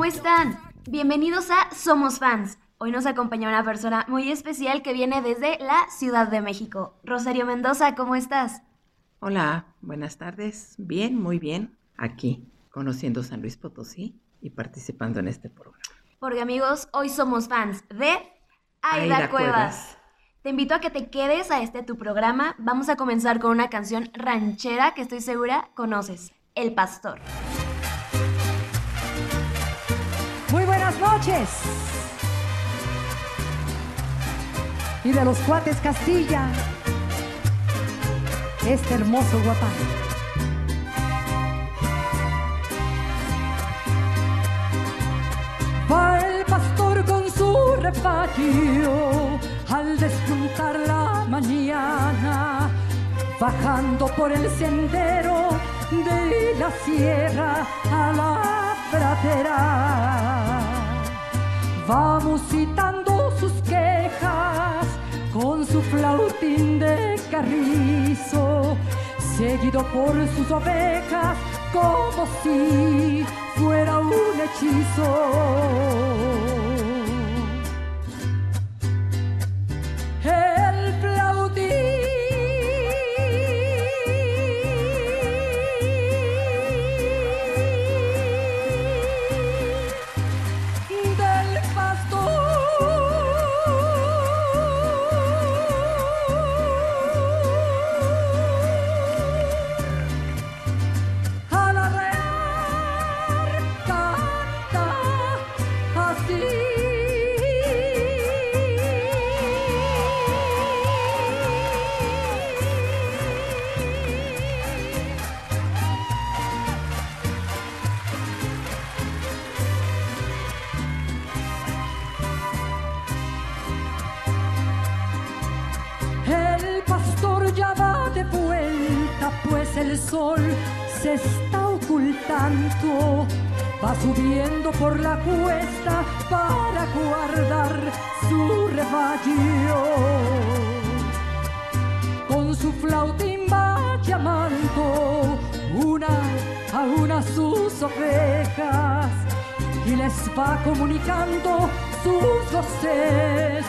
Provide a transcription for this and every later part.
¿Cómo están? Bienvenidos a Somos Fans. Hoy nos acompaña una persona muy especial que viene desde la Ciudad de México. Rosario Mendoza, ¿cómo estás? Hola, buenas tardes. Bien, muy bien. Aquí, conociendo San Luis Potosí y participando en este programa. Porque amigos, hoy somos fans de Aida, Aida Cuevas. Cuevas. Te invito a que te quedes a este tu programa. Vamos a comenzar con una canción ranchera que estoy segura conoces, El Pastor. Noches. Y de los cuates Castilla, este hermoso guapán. Va el pastor con su rebaño al despuntar la mañana, bajando por el sendero de la sierra a la pradera. Va musitando sus quejas con su flautín de carrizo, seguido por sus ovejas como si fuera un hechizo. Subiendo por la cuesta para guardar su rebaño. Con su flautín va llamando una a una sus ovejas y les va comunicando sus goces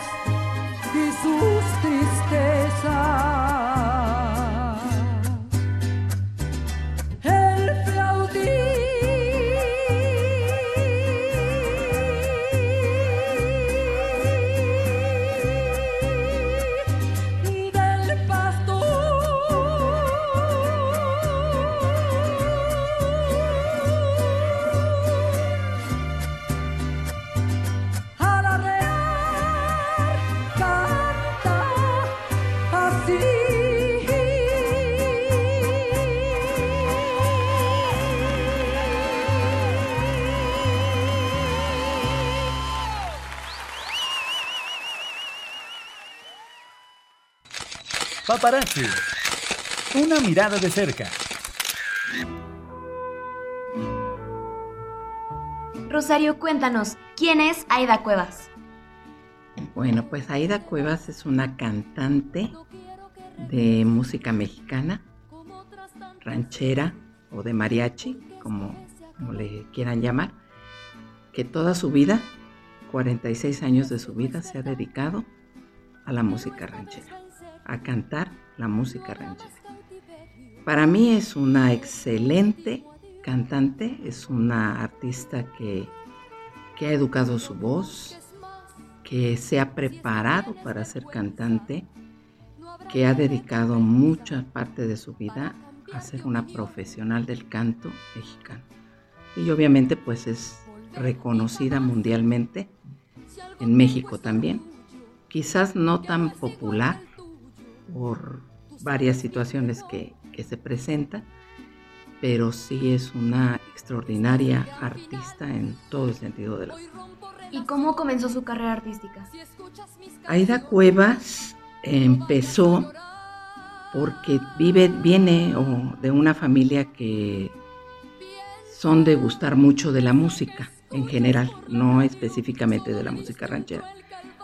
Paparazzi. Una mirada de cerca. Rosario, cuéntanos, ¿quién es Aida Cuevas? Bueno, pues Aida Cuevas es una cantante de música mexicana, ranchera o de mariachi, como, como le quieran llamar, que toda su vida, 46 años de su vida, se ha dedicado a la música ranchera, a cantar la música ranchera. Para mí es una excelente cantante, es una artista que, que ha educado su voz, que se ha preparado para ser cantante, que ha dedicado mucha parte de su vida a ser una profesional del canto mexicano. Y obviamente pues es reconocida mundialmente, en México también. Quizás no tan popular por varias situaciones que, que se presentan, pero sí es una extraordinaria artista en todo el sentido de la ¿Y cómo comenzó su carrera artística? Aida Cuevas empezó porque vive, viene de una familia que son de gustar mucho de la música en general, no específicamente de la música ranchera.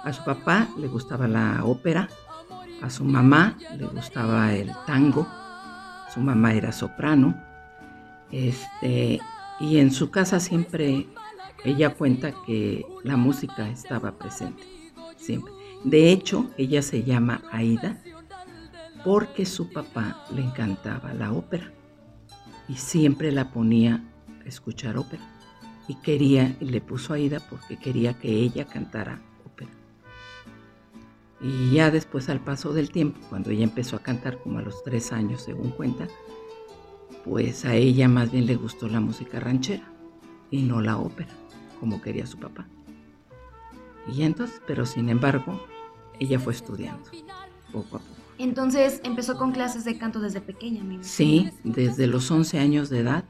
A su papá le gustaba la ópera, a su mamá le gustaba el tango, su mamá era soprano, este, y en su casa siempre ella cuenta que la música estaba presente, siempre. De hecho, ella se llama Aida porque su papá le encantaba la ópera y siempre la ponía a escuchar ópera. Y quería, y le puso Aida porque quería que ella cantara. Y ya después, al paso del tiempo, cuando ella empezó a cantar como a los tres años, según cuenta, pues a ella más bien le gustó la música ranchera y no la ópera, como quería su papá. Y entonces, pero sin embargo, ella fue estudiando poco a poco. Entonces empezó con clases de canto desde pequeña, mi Sí, desde los 11 años de edad,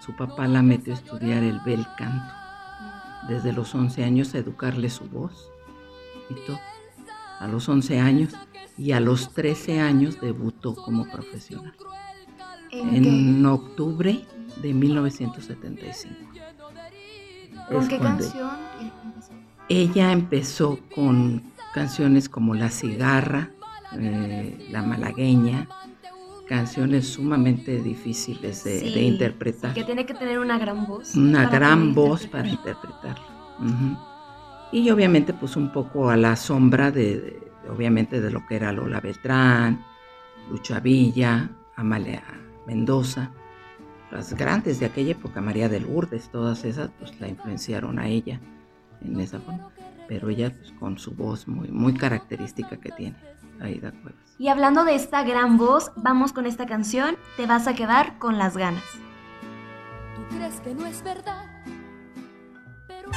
su papá la metió a estudiar el bel canto. Desde los 11 años a educarle su voz y todo. A los 11 años y a los 13 años debutó como profesional. En, octubre de 1975. ¿Con qué canción? Ella empezó con canciones como La cigarra, eh, La malagueña, canciones sumamente difíciles de, interpretar. Que tiene que tener una gran voz. Una gran voz para interpretarlo. Y obviamente pues un poco a la sombra de, obviamente de lo que era Lola Beltrán, Lucha Villa, Amalia Mendoza, las grandes de aquella época, María del Lourdes, todas esas pues la influenciaron a ella en esa forma, pero ella pues, con su voz muy, muy característica que tiene. Aida Cuevas. Y hablando de esta gran voz, vamos con esta canción, Te vas a quedar con las ganas. ¿Tú crees que no es verdad? Pero...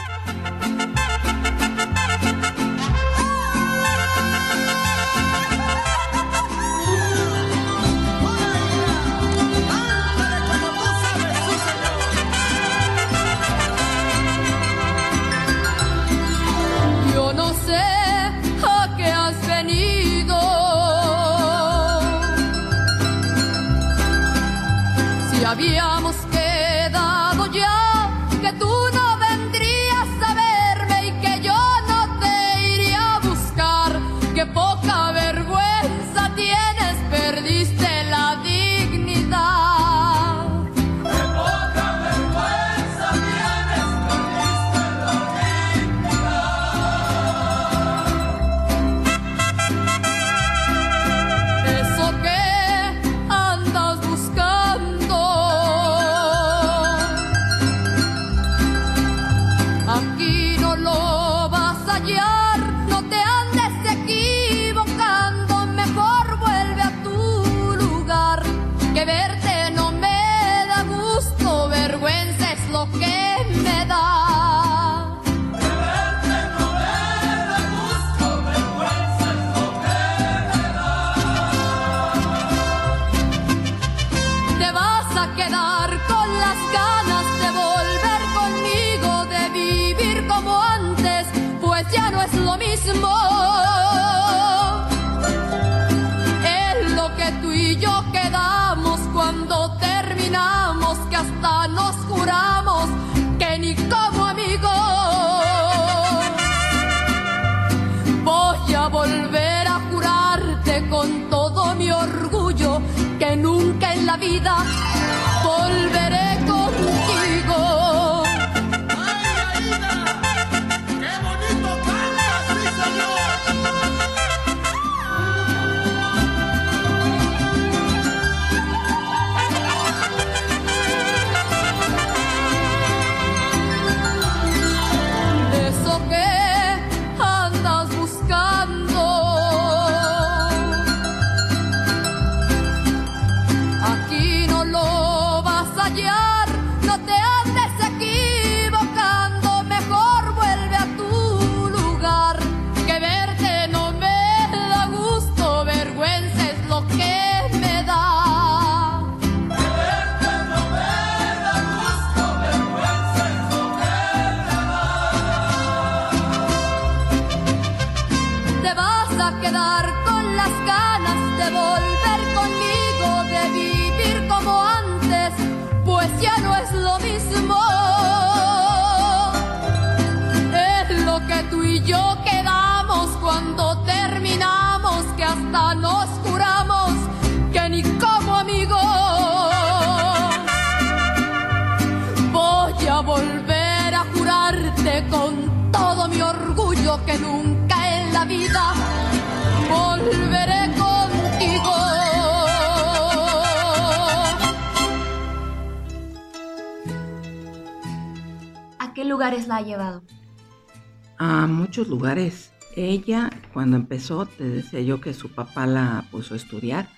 lugares. Ella, cuando empezó, te decía yo que su papá la puso a estudiar.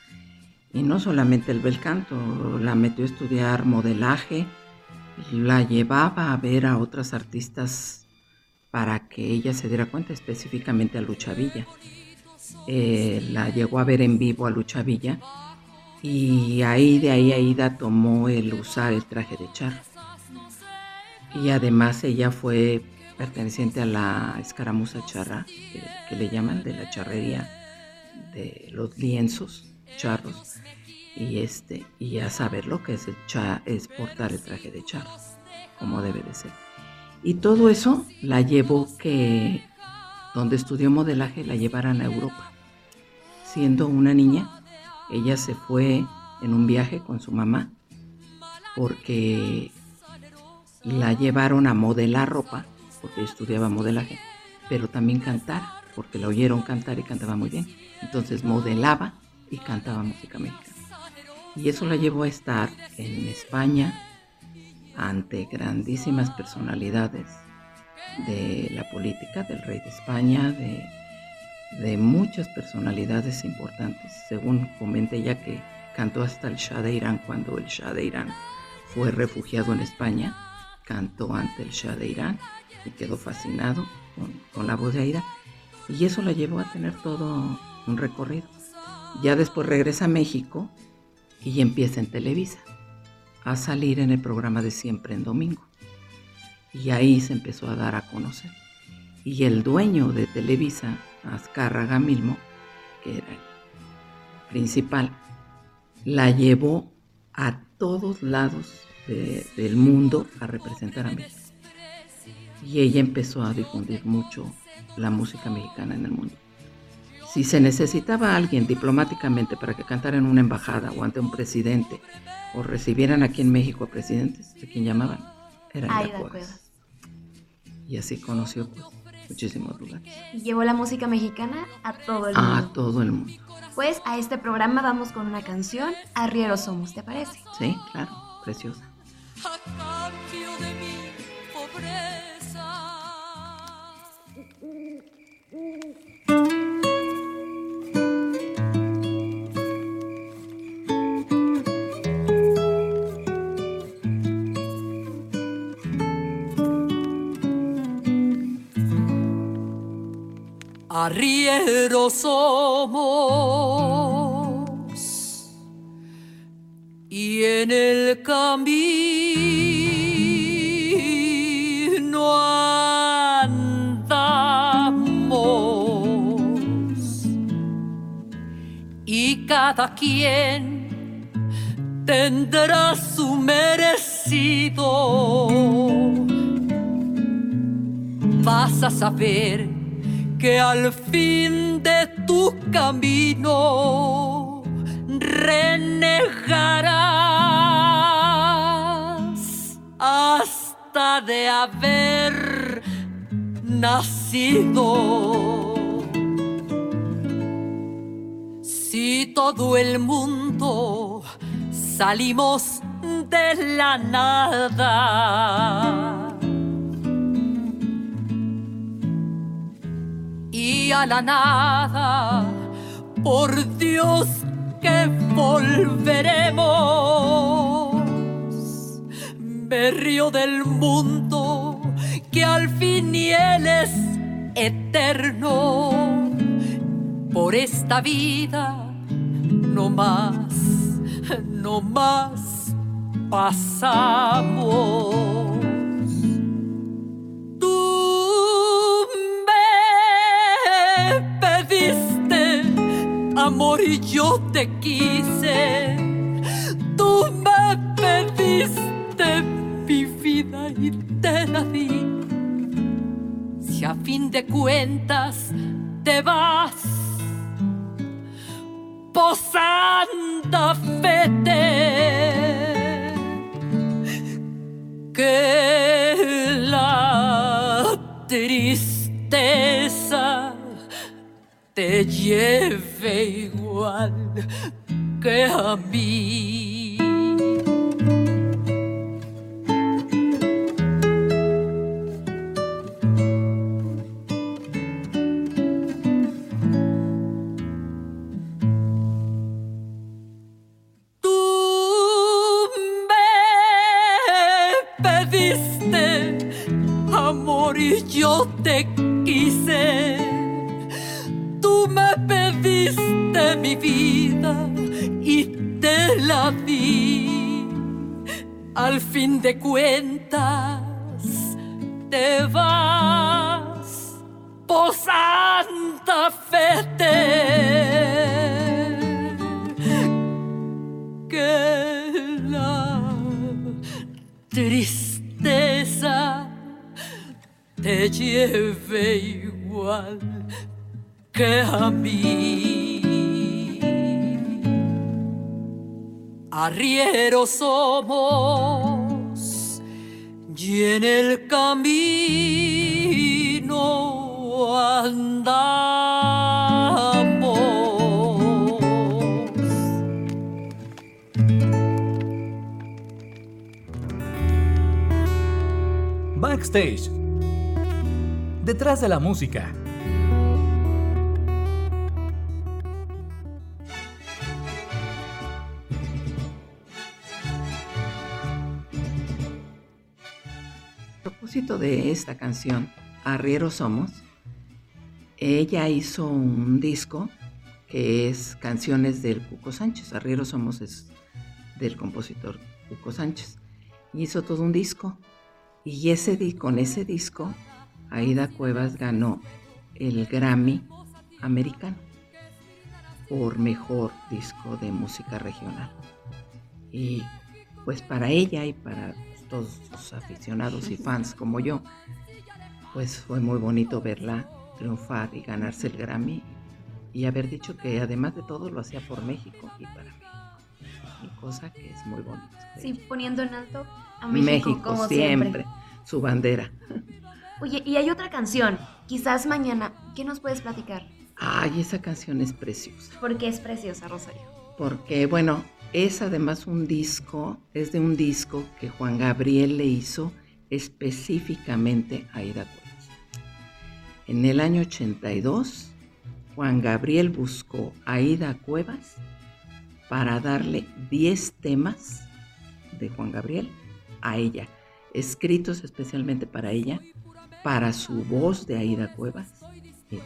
Y no solamente el bel canto, la metió a estudiar modelaje, la llevaba a ver a otras artistas para que ella se diera cuenta, específicamente a Lucha Villa. Eh, la llegó a ver en vivo a Lucha Villa y ahí de ahí Aida tomó el usar el traje de charro. Y además ella fue perteneciente a la escaramuza charra, que, le llaman de la charrería de los lienzos charros. Y este, y a saber lo que es el cha, es portar el traje de charro, como debe de ser. Y todo eso la llevó que donde estudió modelaje la llevaran a Europa. Siendo una niña, ella se fue en un viaje con su mamá porque la llevaron a modelar ropa, porque estudiaba modelaje, pero también cantar, porque la oyeron cantar y cantaba muy bien. Entonces modelaba y cantaba música mexicana. Y eso la llevó a estar en España ante grandísimas personalidades de la política, del rey de España, de, de muchas personalidades importantes. Según comenta ella que cantó hasta el Shah de Irán cuando el Shah de Irán fue refugiado en España, cantó ante el Shah de Irán y quedó fascinado con, con la voz de Aida y eso la llevó a tener todo un recorrido. Ya después regresa a México y empieza en Televisa a salir en el programa de Siempre en Domingo. Y ahí se empezó a dar a conocer. Y el dueño de Televisa, Azcárraga Milmo, que era el principal, la llevó a todos lados de- del mundo a representar a México. Y ella empezó a difundir mucho la música mexicana en el mundo. Si se necesitaba a alguien diplomáticamente para que cantara en una embajada o ante un presidente o recibieran aquí en México a presidentes, ¿de quién llamaban? Era Aida Cuevas. Cuevas. Y así conoció pues, muchísimos lugares. Y llevó la música mexicana a todo el A mundo. todo el mundo. Pues a este programa vamos con una canción, Arrieros Somos, ¿te parece? Sí, claro, preciosa. Arrieros somos y en el camino cada quien tendrá su merecido. Vas a saber que al fin de tu camino renegarás hasta de haber nacido. Si todo el mundo salimos de la nada y a la nada, por Dios que volveremos. Me río del mundo que al fin y él es eterno. Por esta vida, no más, no más pasamos. Tú me pediste amor y yo te quise. Tú me pediste mi vida y te la di. Si a fin de cuentas te vas, posanda fete, que la tristeza te lleve igual que a mí. Arrieros somos y en el camino andamos. Backstage. Detrás de la música. Propósito de esta canción, Arrieros Somos, ella hizo un disco que es Canciones del Cuco Sánchez. Arrieros Somos es del compositor Cuco Sánchez. Y hizo todo un disco. Y ese, con ese disco, Aida Cuevas ganó el Grammy americano por mejor disco de música regional. Y pues para ella y para todos sus aficionados y fans como yo, pues fue muy bonito verla triunfar y ganarse el Grammy y haber dicho que además de todo lo hacía por México y para México. Y cosa que es muy bonito. de Sí, poniendo en alto a México, México como siempre, siempre. su bandera. Oye, y hay otra canción, quizás mañana. ¿Qué nos puedes platicar? Ay, esa canción es preciosa. Porque es preciosa, Rosario. Porque, bueno, es además un disco, es de un disco que Juan Gabriel le hizo específicamente a Aida Cuevas. En el año 82, Juan Gabriel buscó a Aida Cuevas para darle 10 temas de Juan Gabriel a ella, escritos especialmente para ella, para su voz de Aida Cuevas. Y-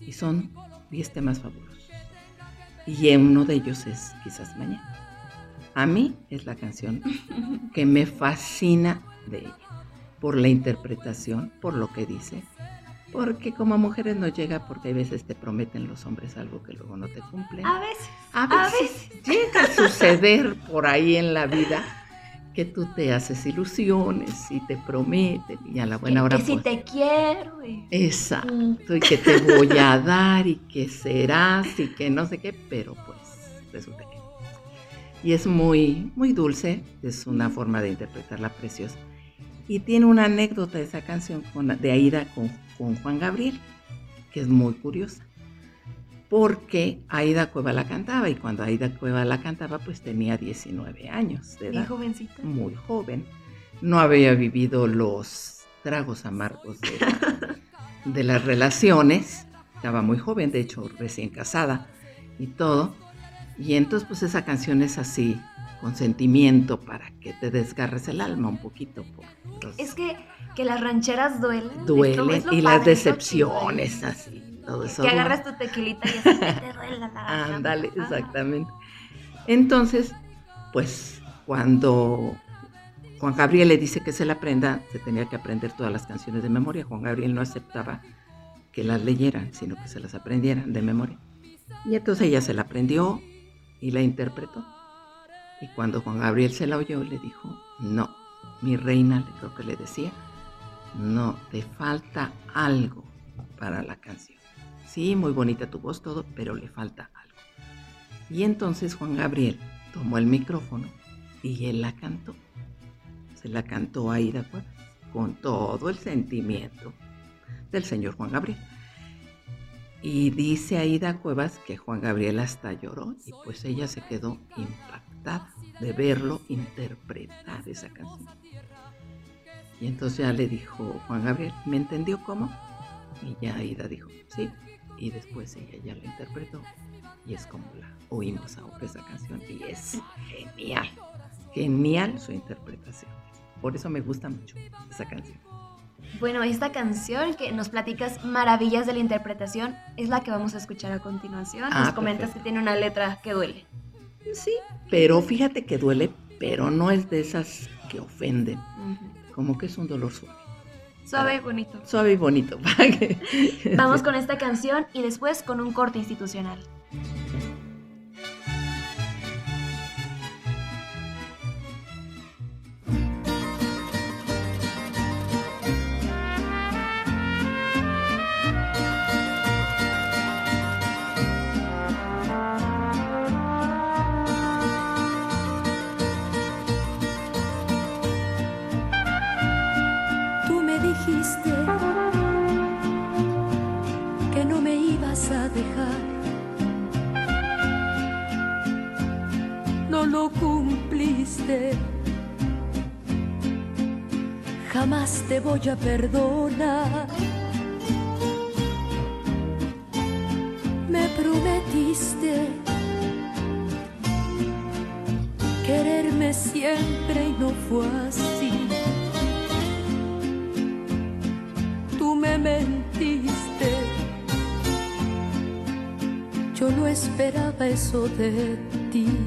Y son 10 temas fabulosos. Y uno de ellos es Quizás Mañana. A mí es la canción que me fascina de ella, por la interpretación, por lo que dice, porque como mujeres nos llega porque a veces te prometen los hombres algo que luego no te cumplen. A veces. A a veces llega a suceder por ahí en la vida que tú te haces ilusiones y te prometen y a la buena que, hora que si pues, te quiero. y- Exacto, y que te voy a dar y que serás y que no sé qué, pero pues resulta que. Y es muy, muy dulce, es una forma de interpretarla preciosa. Y tiene una anécdota esa canción con, de Aida con, con Juan Gabriel, que es muy curiosa. Porque Aida Cueva la cantaba y cuando Aida Cueva la cantaba pues tenía 19 años de edad jovencita. muy joven, no había vivido los tragos amargos de, la- de las relaciones, estaba muy joven, de hecho recién casada y todo, y entonces pues esa canción es así, con sentimiento para que te desgarres el alma un poquito. Por los- Es que, que las rancheras duelen. duelen es y las decepciones así, todo eso. Que agarras tu tequilita y así te duele la. Ándale, exactamente. Entonces, pues cuando Juan Gabriel le dice que se la aprenda, se tenía que aprender todas las canciones de memoria. Juan Gabriel no aceptaba que las leyeran, sino que se las aprendieran de memoria. Y entonces ella se la aprendió y la interpretó. Y cuando Juan Gabriel se la oyó, le dijo, no, mi reina, creo que le decía, no, te falta algo para la canción. Sí, muy bonita tu voz, todo, pero le falta algo. Y entonces Juan Gabriel tomó el micrófono y él la cantó. Se la cantó a Ida Cuevas con todo el sentimiento del señor Juan Gabriel. Y dice Aida Cuevas que Juan Gabriel hasta lloró y pues ella se quedó impactada de verlo interpretar esa canción. Y entonces ya le dijo Juan Gabriel, ¿me entendió cómo? Y ya Aida dijo, sí. Y después ella ya la interpretó y es como la oímos ahora esa canción y es genial, genial su interpretación. Por eso me gusta mucho esa canción. Bueno, esta canción que nos platicas maravillas de la interpretación es la que vamos a escuchar a continuación. Ah, nos comentas perfecto. que tiene una letra que duele. Sí, pero fíjate que duele, pero no es de esas que ofenden, como que es un dolor suave. Suave y bonito. Suave y bonito. Vamos con esta canción y después con un corte institucional. No lo cumpliste. Jamás te voy a perdonar. Me prometiste quererme siempre y no fue así. tú me mentiste. Yo no esperaba eso de ti.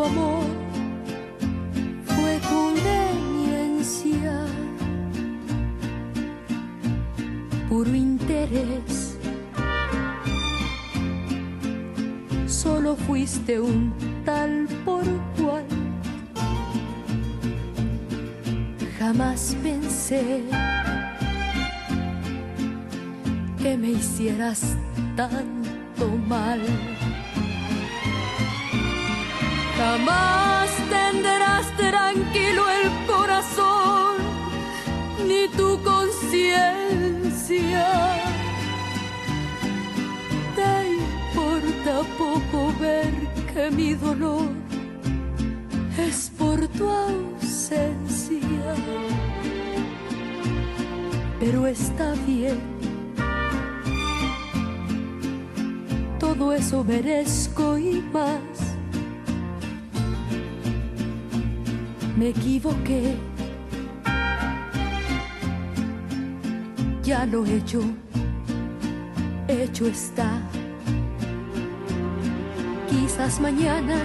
Tu amor fue conveniencia puro interés. Solo fuiste un tal por cual. Jamás pensé que me hicieras tanto mal. Jamás tendrás tranquilo el corazón ni tu conciencia. Te importa poco ver que mi dolor es por tu ausencia. Pero está bien. Todo eso merezco y más. Me equivoqué. ya lo hecho, hecho está. Quizás mañana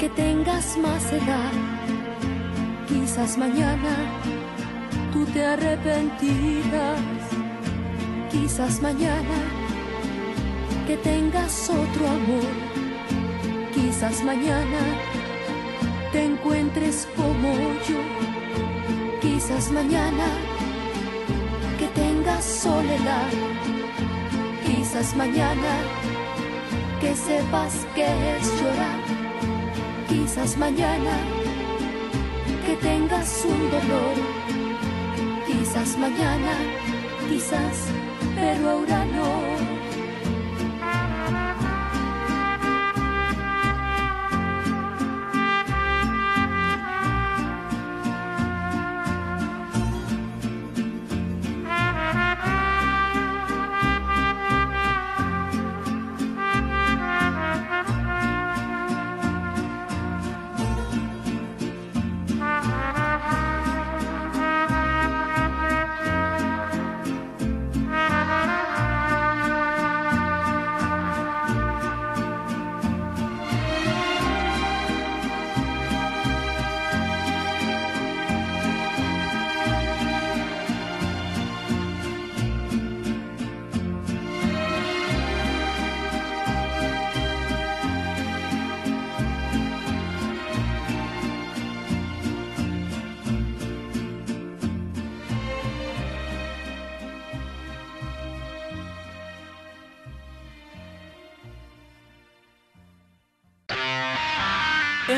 que tengas más edad, quizás mañana tú te arrepentirás, quizás mañana que tengas otro amor, quizás mañana te encuentres como yo, quizás mañana que tengas soledad. Quizás mañana que sepas que es llorar. Quizás mañana que tengas un dolor. Quizás mañana, quizás, pero ahora no.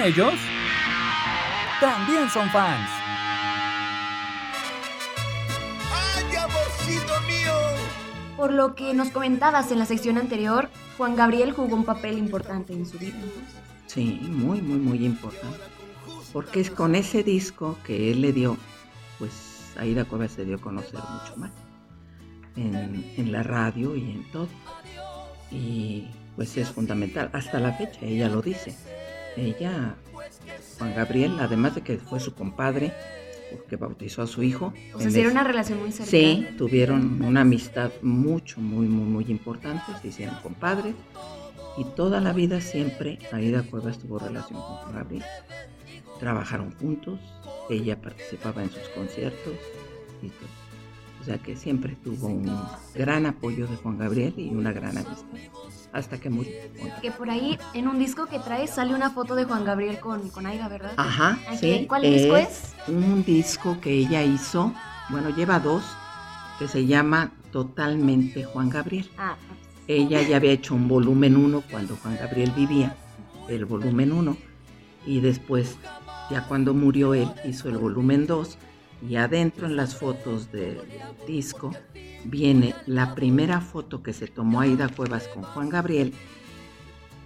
Ellos también son fans. ¡Ay, amorcito mío! Por lo que nos comentabas en la sección anterior, Juan Gabriel jugó un papel importante en su vida. entonces. Sí, muy, muy, muy importante. Porque es con ese disco que él le dio, pues Aida Cuevas se dio a conocer mucho más. En, en la radio y en todo. Y pues es fundamental. Hasta la fecha, ella lo dice. Ella, Juan Gabriel, además de que fue su compadre, porque bautizó a su hijo. O sea, era una relación muy cercana. Sí, tuvieron una amistad mucho, muy, muy, muy importante, se hicieron compadres y toda la vida siempre Aida Cuevas tuvo relación con Juan Gabriel. Trabajaron juntos, ella participaba en sus conciertos y todo. O sea que siempre tuvo un gran apoyo de Juan Gabriel y una gran amistad, hasta que murió. Que por ahí, en un disco que traes, sale una foto de Juan Gabriel con, con Aida, ¿verdad? Ajá, sí. ¿Cuál disco es? Un disco que ella hizo, bueno, lleva dos, que se llama Totalmente Juan Gabriel. Ah, Ella ya había hecho un volumen 1 cuando Juan Gabriel vivía, el volumen 1, y después, ya cuando murió él, hizo el volumen 2, y adentro en las fotos del disco viene la primera foto que se tomó Aida Cuevas con Juan Gabriel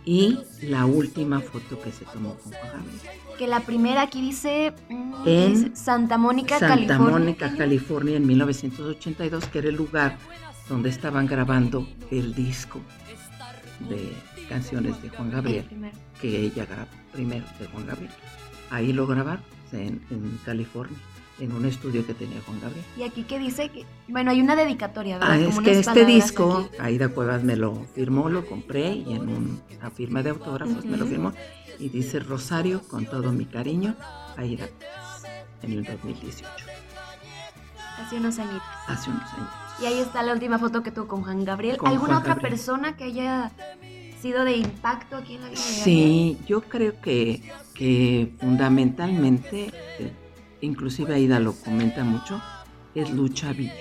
y la última foto que se tomó con Juan Gabriel. que la primera aquí dice, mm, En Santa Mónica, Santa California. Mónica, California, en 1982, que era el lugar donde estaban grabando el disco de canciones de Juan El Gabriel, que ella grabó primero de Juan Gabriel. Ahí lo grabaron en, en California, en un estudio que tenía Juan Gabriel. Y aquí que dice que, bueno, hay una dedicatoria, ¿verdad? Ah, Como es que este disco, aquí. Aida Cuevas me lo firmó, lo compré y en un- una firma de autógrafos me lo firmó. Y dice Rosario, con todo mi cariño, Aida Cuevas, en el 2018, Hace unos añitos. hace unos años. Y ahí está la última foto que tuvo con Juan Gabriel. Con ¿Alguna Juan otra Gabriel. persona que haya sido de impacto aquí en la vida? Sí, yo creo que, que fundamentalmente, eh, inclusive Aida lo comenta mucho, es Lucha Villa.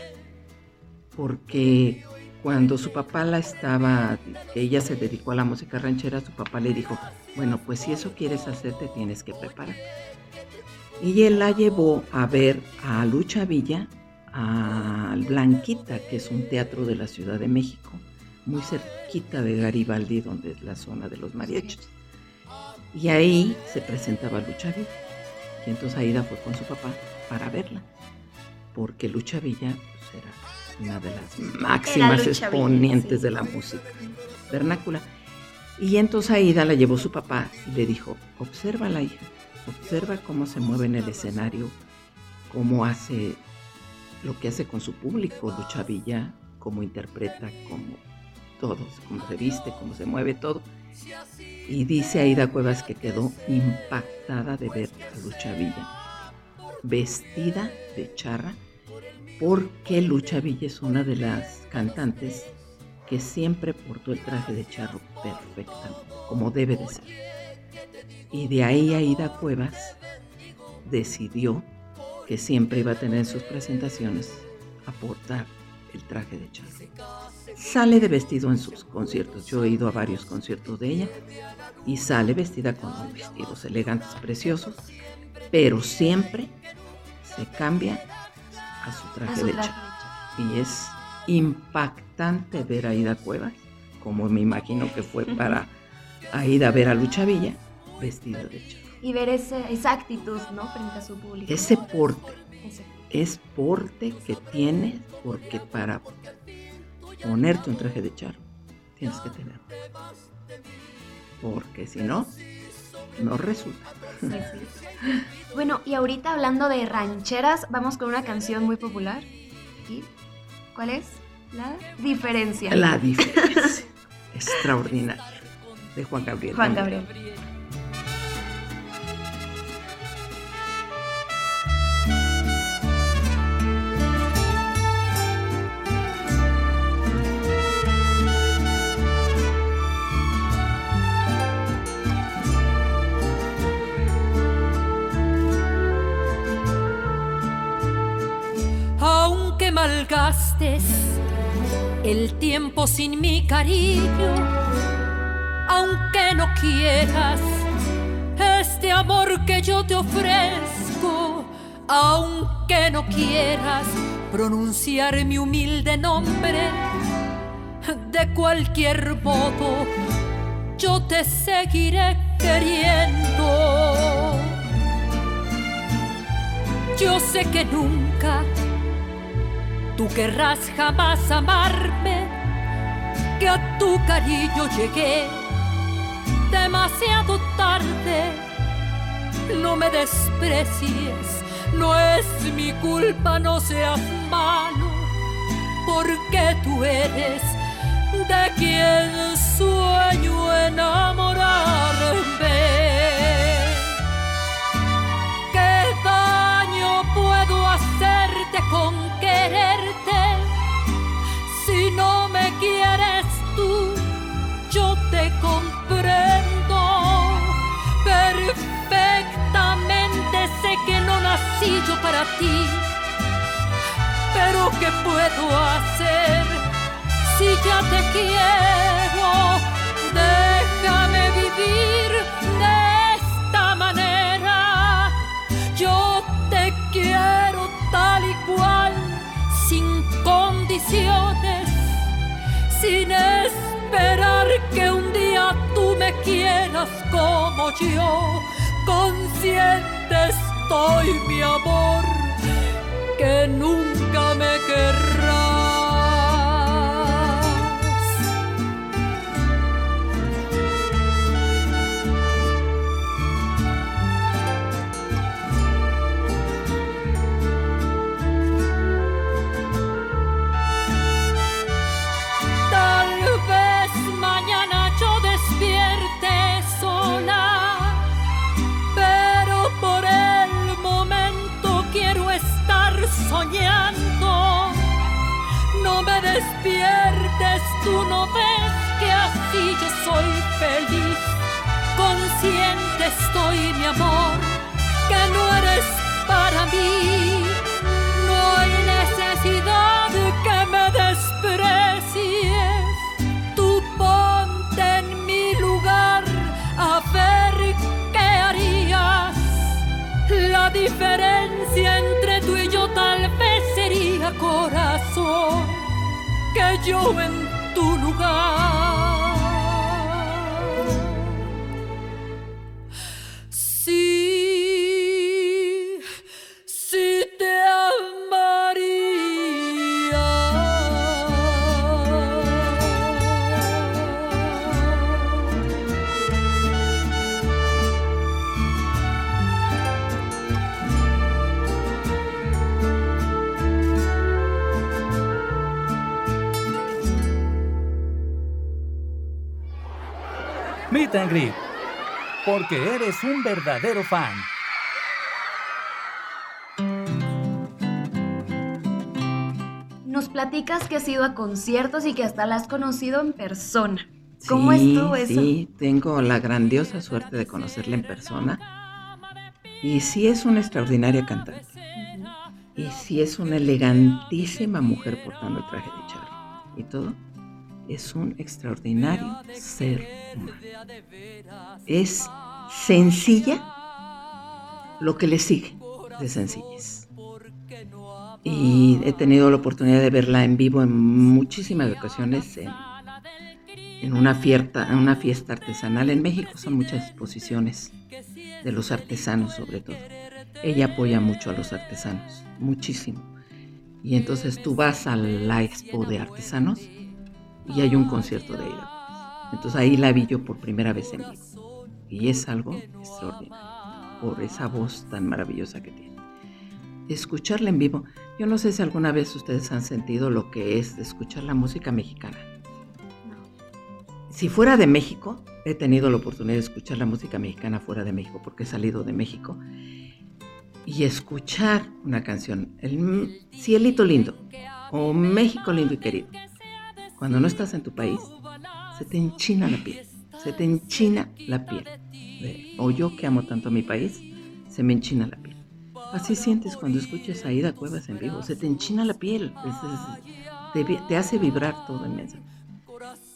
Porque cuando su papá la estaba, ella se dedicó a la música ranchera, su papá le dijo, bueno, pues si eso quieres hacer, te tienes que preparar. Y él la llevó a ver a Lucha Villa, al Blanquita, que es un teatro de la Ciudad de México, muy cerquita de Garibaldi, donde es la zona de los mariachis. Y ahí se presentaba Lucha Villa. Y entonces Aida fue con su papá para verla, porque Lucha Villa pues, era una de las máximas Lucha Villa, exponentes sí. de la música vernácula. Y entonces Aida la llevó su papá y le dijo, observa la hija, observa cómo se mueve en el escenario, cómo hace lo que hace con su público, Lucha Villa, cómo interpreta, cómo todo, cómo se viste, cómo se mueve todo. Y dice Aida Cuevas que quedó impactada de ver a Lucha Villa vestida de charra, porque Lucha Villa es una de las cantantes que siempre portó el traje de charro perfectamente, como debe de ser. Y de ahí Aida Cuevas decidió que siempre iba a tener en sus presentaciones aportar el traje de charro. Sale de vestido en sus conciertos. Yo he ido a varios conciertos de ella y sale vestida con vestidos elegantes, preciosos, pero siempre se cambia a su A traje de charro. Y es impactante ver a Aida Cuevas, como me imagino que fue para Aida ver a Lucha Villa, vestida de charro. Y ver ese, esa actitud, ¿no? Frente a su público. Ese porte, Ese- es porte que tienes, porque para ponerte un traje de charro tienes que tenerlo. Porque si no, no resulta. sí, sí. Bueno, y ahorita hablando de rancheras, vamos con una canción muy popular. Aquí. ¿Cuál es? La diferencia. La diferencia extraordinaria de Juan Gabriel. Juan. Gabriel. Malgastes el tiempo sin mi cariño, aunque no quieras este amor que yo te ofrezco, aunque no quieras pronunciar mi humilde nombre, de cualquier modo yo te seguiré queriendo. Yo sé que nunca tú querrás jamás amarme, que a tu cariño llegué demasiado tarde. No me desprecies, no es mi culpa, no seas malo, porque tú eres de quien sueño enamorarme. Para ti. Pero ¿qué puedo hacer si ya te quiero? Déjame vivir de esta manera. Yo te quiero tal y cual, sin condiciones, sin esperar que un día tú me quieras como yo. Consciente estoy, mi amor, que nunca me querrás. Despiertes, tú no ves que así yo soy feliz. Consciente estoy, mi amor, que no eres para mí. Yo en tu lugar. Meet and Greet. Porque eres un verdadero fan. Nos platicas que has ido a conciertos y que hasta la has conocido en persona. ¿Cómo Sí, estuvo eso? Sí, tengo la grandiosa suerte de conocerla en persona. Y sí es una extraordinaria cantante. Y sí es una elegantísima mujer portando el traje de charro. Y todo. Es un extraordinario ser. Es sencilla lo que le sigue de sencillez. Y he tenido la oportunidad de verla en vivo en muchísimas ocasiones en, en una, fiesta, en una fiesta artesanal. En México son muchas exposiciones de los artesanos sobre todo. Ella apoya mucho a los artesanos, muchísimo. Y entonces tú vas a la expo de artesanos y hay un concierto de ella. Entonces ahí la vi yo por primera vez en vivo. Y es algo extraordinario por esa voz tan maravillosa que tiene. Escucharla en vivo, yo no sé si alguna vez ustedes han sentido lo que es escuchar la música mexicana. Si fuera de México, he tenido la oportunidad de escuchar la música mexicana fuera de México porque he salido de México y escuchar una canción, el Cielito Lindo o México Lindo y Querido. Cuando no estás en tu país, se te enchina la piel, se te enchina la piel. O yo que amo tanto a mi país, se me enchina la piel. Así sientes cuando escuchas a Ida Cuevas en vivo, se te enchina la piel, te, hace vibrar todo inmensamente.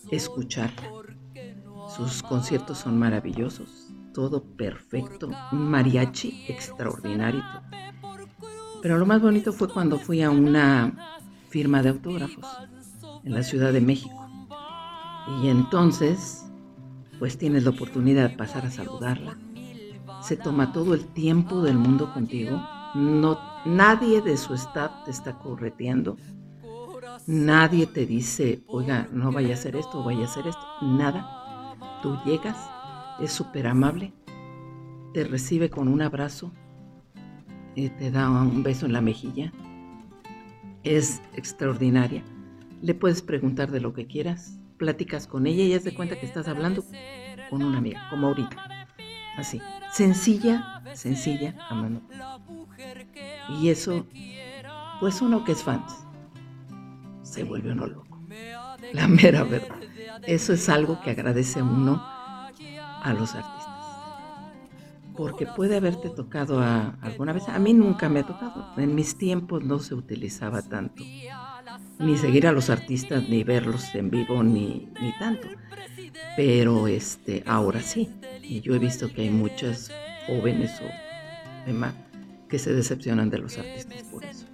Escucharla. Sus conciertos son maravillosos. todo perfecto, un mariachi extraordinario. Pero lo más bonito fue cuando fui a una firma de autógrafos en la Ciudad de México. Y entonces, pues tienes la oportunidad de pasar a saludarla. Se toma todo el tiempo del mundo contigo. No, nadie de su staff te está correteando. Nadie te dice, oiga, no vaya a hacer esto, vaya a hacer esto. Nada. Tú llegas, es súper amable, te recibe con un abrazo, eh, te da un beso en la mejilla. Es extraordinaria. Le puedes preguntar de lo que quieras, platicas con ella y haz de cuenta que estás hablando con una amiga, como ahorita. Así, sencilla, sencilla, amando. Y eso, pues uno que es fan, se vuelve uno loco. La mera verdad. Eso es algo que agradece uno a los artistas. Porque puede haberte tocado a, alguna vez, a mí nunca me ha tocado. En mis tiempos no se utilizaba tanto. Ni seguir a los artistas, ni verlos en vivo, ni, ni tanto. Pero este, ahora sí. Y yo he visto que hay muchas jóvenes o demás que se decepcionan de los artistas por eso.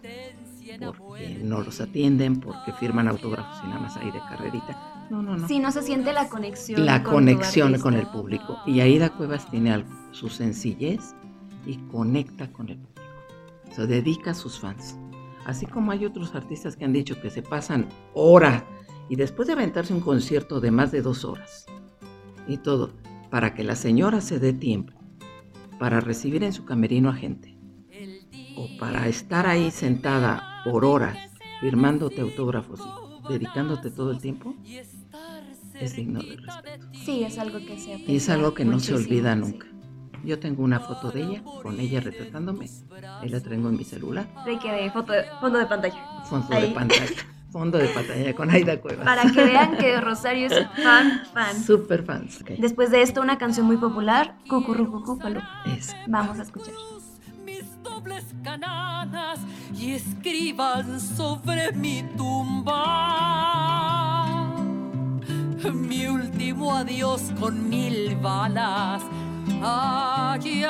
Porque no los atienden, porque firman autógrafos y nada más ahí de carrerita. No, no, no. Si no se siente la conexión. La con conexión con el público. Y Aida Cuevas tiene algo, su sencillez y conecta con el público. Se dedica a sus fans. Así como hay otros artistas que han dicho que se pasan horas y después de aventarse un concierto de más de dos horas y todo, para que la señora se dé tiempo para recibir en su camerino a gente o para estar ahí sentada por horas firmándote autógrafos y dedicándote todo el tiempo, es digno de respeto. Sí, es algo que se Y es algo que no se olvida nunca. Yo tengo una foto de ella, con ella retratándome. Ahí la tengo en mi celular. De que de foto de, fondo de pantalla. Fondo de pantalla. Fondo de pantalla con Aida Cuevas. Para que vean que Rosario es fan, fan. Super fans. Ok, Después de esto, una canción muy popular, Cucurrucucu Palú. es. Vamos a escuchar. mis dobles cananas y escriban sobre mi tumba mi último adiós con mil balas. Ay,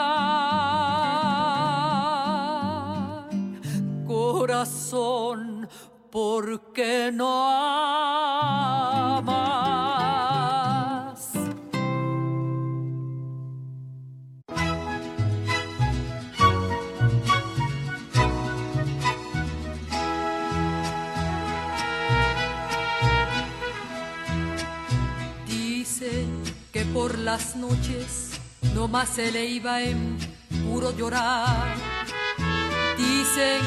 corazón, ¿por qué no amas? Dicen que por las noches no más se le iba en puro llorar. Dicen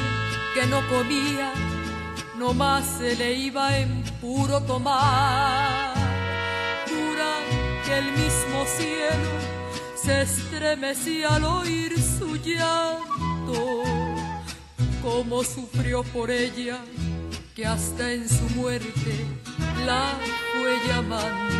que no comía, no más se le iba en puro tomar. Juran que el mismo cielo se estremecía al oír su llanto. Cómo sufrió por ella, que hasta en su muerte la fue llamando.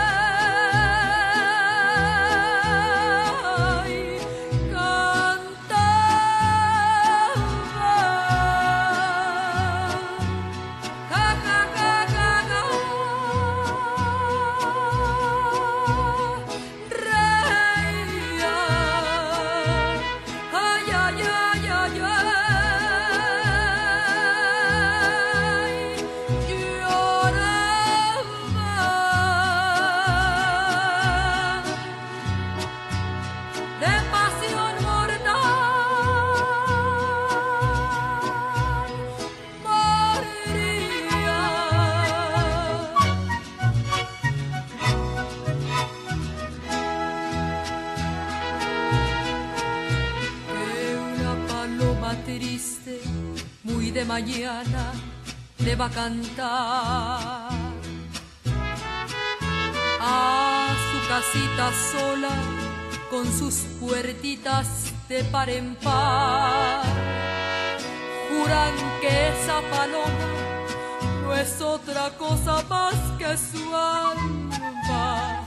mañana, le va a cantar a su casita sola, con sus puertitas de par en par. Juran que esa paloma no es otra cosa más que su alma,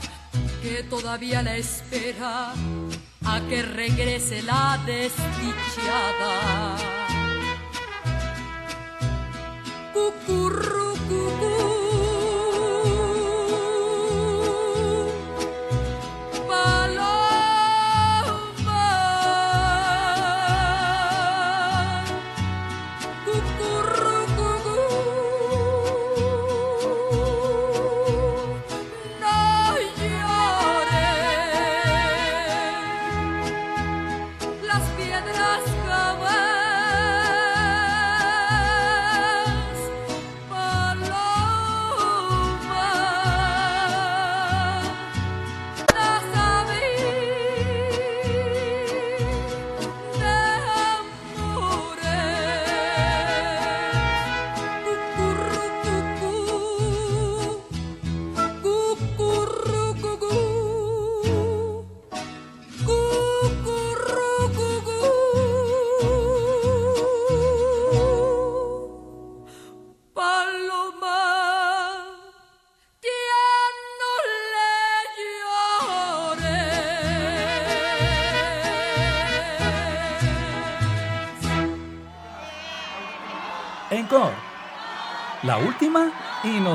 que todavía la espera a que regrese la desdichada. Cucurrucucú.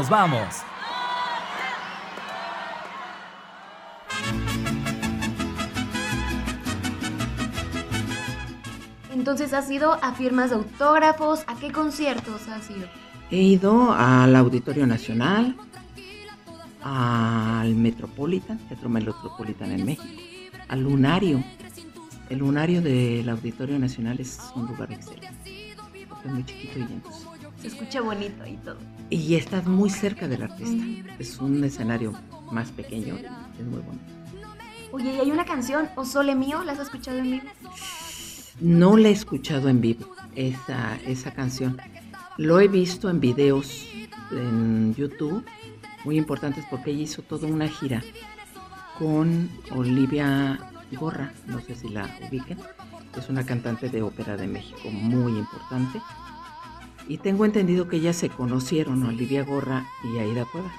Nos vamos. Entonces, ¿has ido a firmas de autógrafos? ¿A qué conciertos has ido? He ido al Auditorio Nacional, al Metropolitan, Teatro Metropolitan en México, al Lunario. El Lunario del Auditorio Nacional es un lugar excelente, porque es muy chiquito y entonces Se escucha bonito y todo. Y estás muy cerca del artista. Es un escenario más pequeño, es muy bonito. Oye, ¿y hay una canción, O Sole Mío? ¿La has escuchado en vivo? No la he escuchado en vivo, esa, esa canción. Lo he visto en videos en YouTube, muy importantes porque ella hizo toda una gira con Olivia Gorra, no sé si la ubiquen, es una cantante de ópera de México muy importante. Y tengo entendido que ellas se conocieron, Olivia Gorra y Aida Cuevas.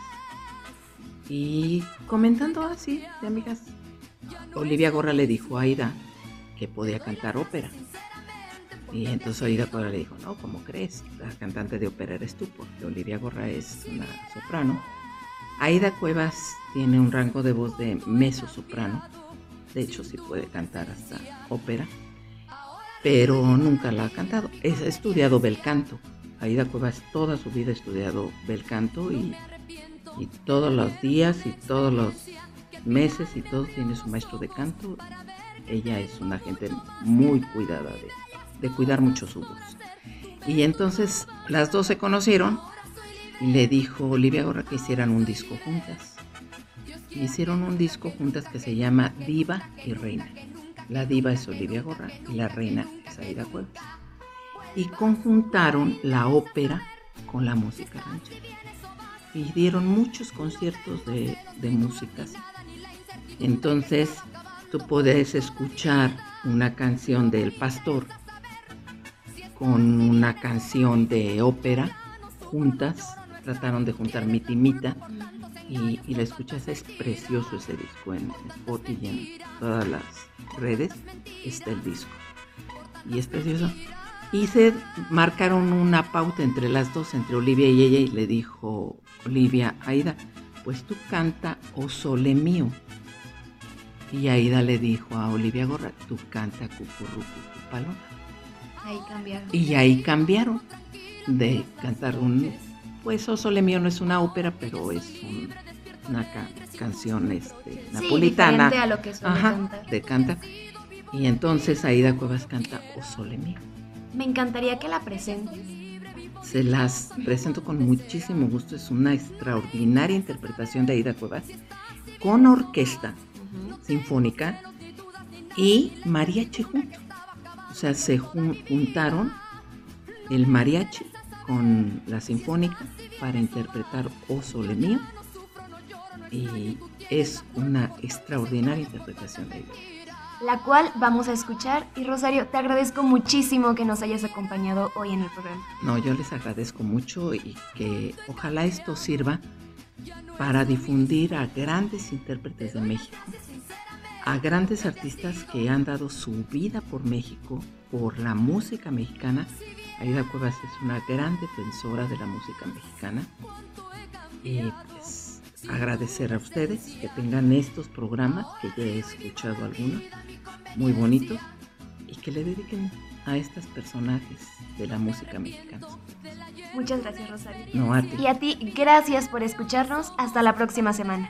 Y comentando así, de amigas, Olivia Gorra le dijo a Aida que podía cantar ópera. Y entonces Aida Cuevas le dijo, no, ¿cómo crees? La cantante de ópera eres tú, porque Olivia Gorra es una soprano. Aida Cuevas tiene un rango de voz de mezzo soprano. De hecho, sí puede cantar hasta ópera, pero nunca la ha cantado. Es- Ha estudiado bel canto. Aida Cuevas toda su vida ha estudiado bel canto y, todos los días y todos los meses y todo tiene su maestro de canto. Ella es una gente muy cuidada de, de cuidar mucho su voz. Y entonces las dos se conocieron y le dijo Olivia Gorra que hicieran un disco juntas. Hicieron un disco juntas que se llama Diva y Reina. La diva es Olivia Gorra y la reina es Aida Cuevas. Y conjuntaron la ópera con la música ranchera. Y dieron muchos conciertos de, de músicas. Entonces tú puedes escuchar una canción del pastor con una canción de ópera juntas. Trataron de juntar mi timita y, y la escuchas, es precioso ese disco en Spotify y en todas las redes está el disco. Y es precioso. Y se marcaron una pauta entre las dos, entre Olivia y ella, y le dijo Olivia, Aida, pues tú canta O Sole Mío. Y Aida le dijo a Olivia Gorra, tú canta Cucurrucu Paloma. Ahí cambiaron. Y ahí cambiaron de cantar un, pues O Sole Mío no es una ópera, pero es un- una ca- canción este, napolitana. diferente a lo que suele Ajá, cantar. de canta. Y entonces Aida Cuevas canta O Sole Mío. Me encantaría que la presentes. Se las presento con muchísimo gusto. Es una extraordinaria interpretación de Aida Cuevas con orquesta sinfónica y mariachi junto. O sea, se jun- juntaron el mariachi con la sinfónica para interpretar O Sole Mío y es una extraordinaria interpretación de ella. La cual vamos a escuchar. Y Rosario, te agradezco muchísimo que nos hayas acompañado hoy en el programa. No, yo les agradezco mucho y que ojalá esto sirva para difundir a grandes intérpretes de México, a grandes artistas que han dado su vida por México, por la música mexicana. Aida Cuevas es una gran defensora de la música mexicana. Y pues agradecer a ustedes que tengan estos programas, que ya he escuchado algunos, muy bonitos, y que le dediquen a estos personajes de la música mexicana. Muchas gracias, Rosario. No a ti. Y a ti, gracias por escucharnos. Hasta la próxima semana.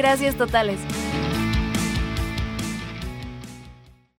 Gracias totales.